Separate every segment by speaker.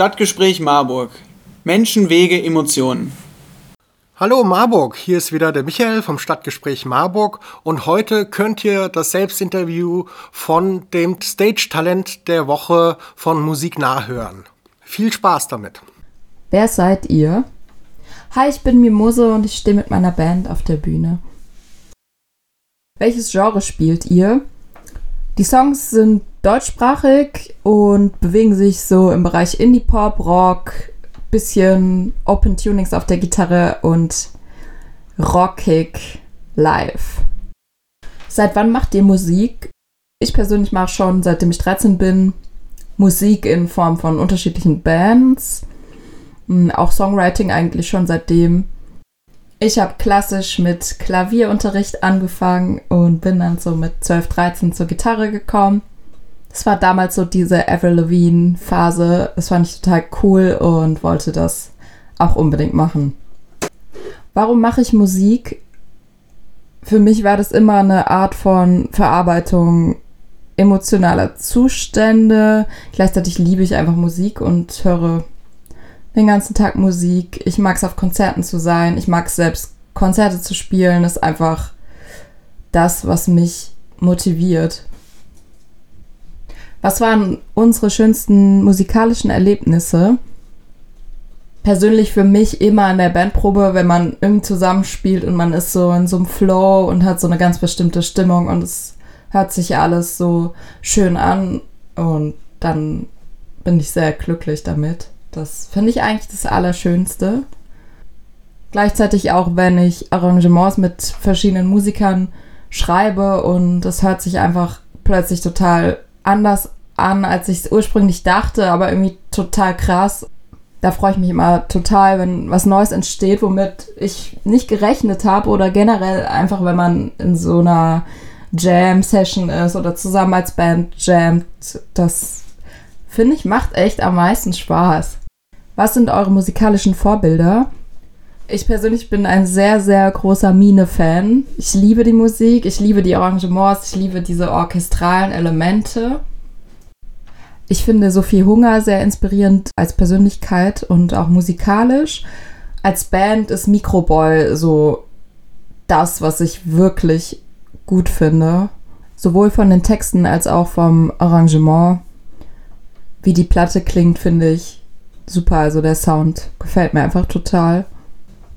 Speaker 1: Stadtgespräch Marburg. Menschen, Wege, Emotionen.
Speaker 2: Hallo Marburg, hier ist wieder der Michael vom Stadtgespräch Marburg und heute könnt ihr das Selbstinterview von dem Stage-Talent der Woche von Musik nachhören. Viel Spaß damit.
Speaker 3: Wer seid ihr? Hi, ich bin Mimose und ich stehe mit meiner Band auf der Bühne. Welches Genre spielt ihr? Die Songs sind deutschsprachig und bewegen sich so im Bereich Indie-Pop, Rock, bisschen Open Tunings auf der Gitarre und rockig live. Seit wann macht ihr Musik? Ich persönlich mache schon, seitdem ich 13 bin, Musik in Form von unterschiedlichen Bands. Hm, auch Songwriting eigentlich schon seitdem. Ich habe klassisch mit Klavierunterricht angefangen und bin dann so mit 12, 13 zur Gitarre gekommen. Das war damals so diese Avril Lavigne Phase. Das fand ich total cool und wollte das auch unbedingt machen. Warum mache ich Musik? Für mich war das immer eine Art von Verarbeitung emotionaler Zustände. Gleichzeitig liebe ich einfach Musik und höre den ganzen Tag Musik. Ich mag es auf Konzerten zu sein. Ich mag es selbst Konzerte zu spielen. Das ist einfach das, was mich motiviert. Was waren unsere schönsten musikalischen Erlebnisse? Persönlich für mich immer in der Bandprobe, wenn man irgendwie zusammenspielt und man ist so in so einem Flow und hat so eine ganz bestimmte Stimmung und es hört sich alles so schön an und dann bin ich sehr glücklich damit. Das finde ich eigentlich das Allerschönste. Gleichzeitig auch, wenn ich Arrangements mit verschiedenen Musikern schreibe und es hört sich einfach plötzlich total anders an, als ich es ursprünglich dachte, aber irgendwie total krass. Da freue ich mich immer total, wenn was Neues entsteht, womit ich nicht gerechnet habe oder generell einfach, wenn man in so einer Jam-Session ist oder zusammen als Band jammt. Das finde ich macht echt am meisten Spaß. Was sind eure musikalischen Vorbilder? Ich persönlich bin ein sehr, sehr großer Mine-Fan. Ich liebe die Musik, ich liebe die Arrangements, ich liebe diese orchestralen Elemente. Ich finde Sophie Hunger sehr inspirierend als Persönlichkeit und auch musikalisch. Als Band ist Microboy so das, was ich wirklich gut finde. Sowohl von den Texten als auch vom Arrangement. Wie die Platte klingt, finde ich super. Also der Sound gefällt mir einfach total.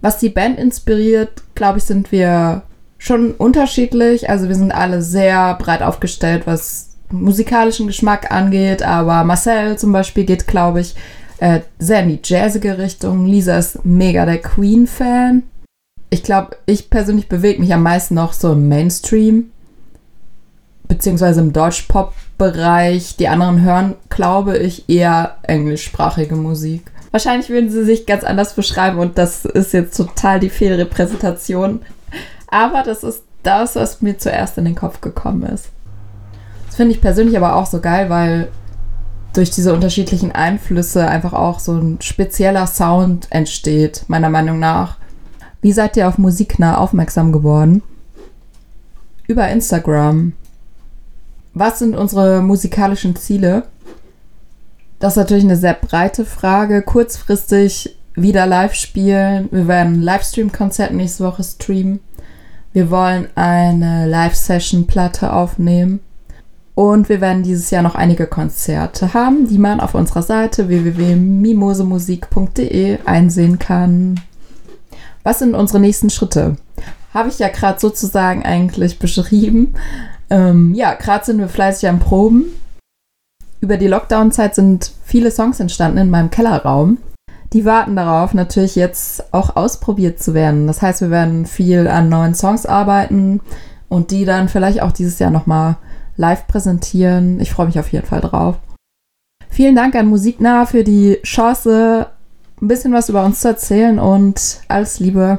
Speaker 3: Was die Band inspiriert, glaube ich, sind wir schon unterschiedlich. Also wir sind alle sehr breit aufgestellt, was musikalischen Geschmack angeht. Aber Marcel zum Beispiel geht, glaube ich, äh, sehr in die jazzige Richtung. Lisa ist mega der Queen-Fan. Ich glaube, ich persönlich bewege mich am meisten noch so im Mainstream, beziehungsweise im Deutsch-Pop-Bereich. Die anderen hören, glaube ich, eher englischsprachige Musik. Wahrscheinlich würden sie sich ganz anders beschreiben und das ist jetzt total die Fehlrepräsentation. Aber das ist das, was mir zuerst in den Kopf gekommen ist. Das finde ich persönlich aber auch so geil, weil durch diese unterschiedlichen Einflüsse einfach auch so ein spezieller Sound entsteht, meiner Meinung nach. Wie seid ihr auf Musiknah aufmerksam geworden? Über Instagram. Was sind unsere musikalischen Ziele? Das ist natürlich eine sehr breite Frage. Kurzfristig wieder live spielen. Wir werden ein Livestream-Konzert nächste Woche streamen. Wir wollen eine Live-Session-Platte aufnehmen. Und wir werden dieses Jahr noch einige Konzerte haben, die man auf unserer Seite www.mimosemusik.de einsehen kann. Was sind unsere nächsten Schritte? Habe ich ja gerade sozusagen eigentlich beschrieben. Ähm, ja, gerade sind wir fleißig am Proben. Über die Lockdown-Zeit sind viele Songs entstanden in meinem Kellerraum. Die warten darauf, natürlich jetzt auch ausprobiert zu werden. Das heißt, wir werden viel an neuen Songs arbeiten und die dann vielleicht auch dieses Jahr nochmal live präsentieren. Ich freue mich auf jeden Fall drauf. Vielen Dank an Musiknah für die Chance, ein bisschen was über uns zu erzählen und alles Liebe.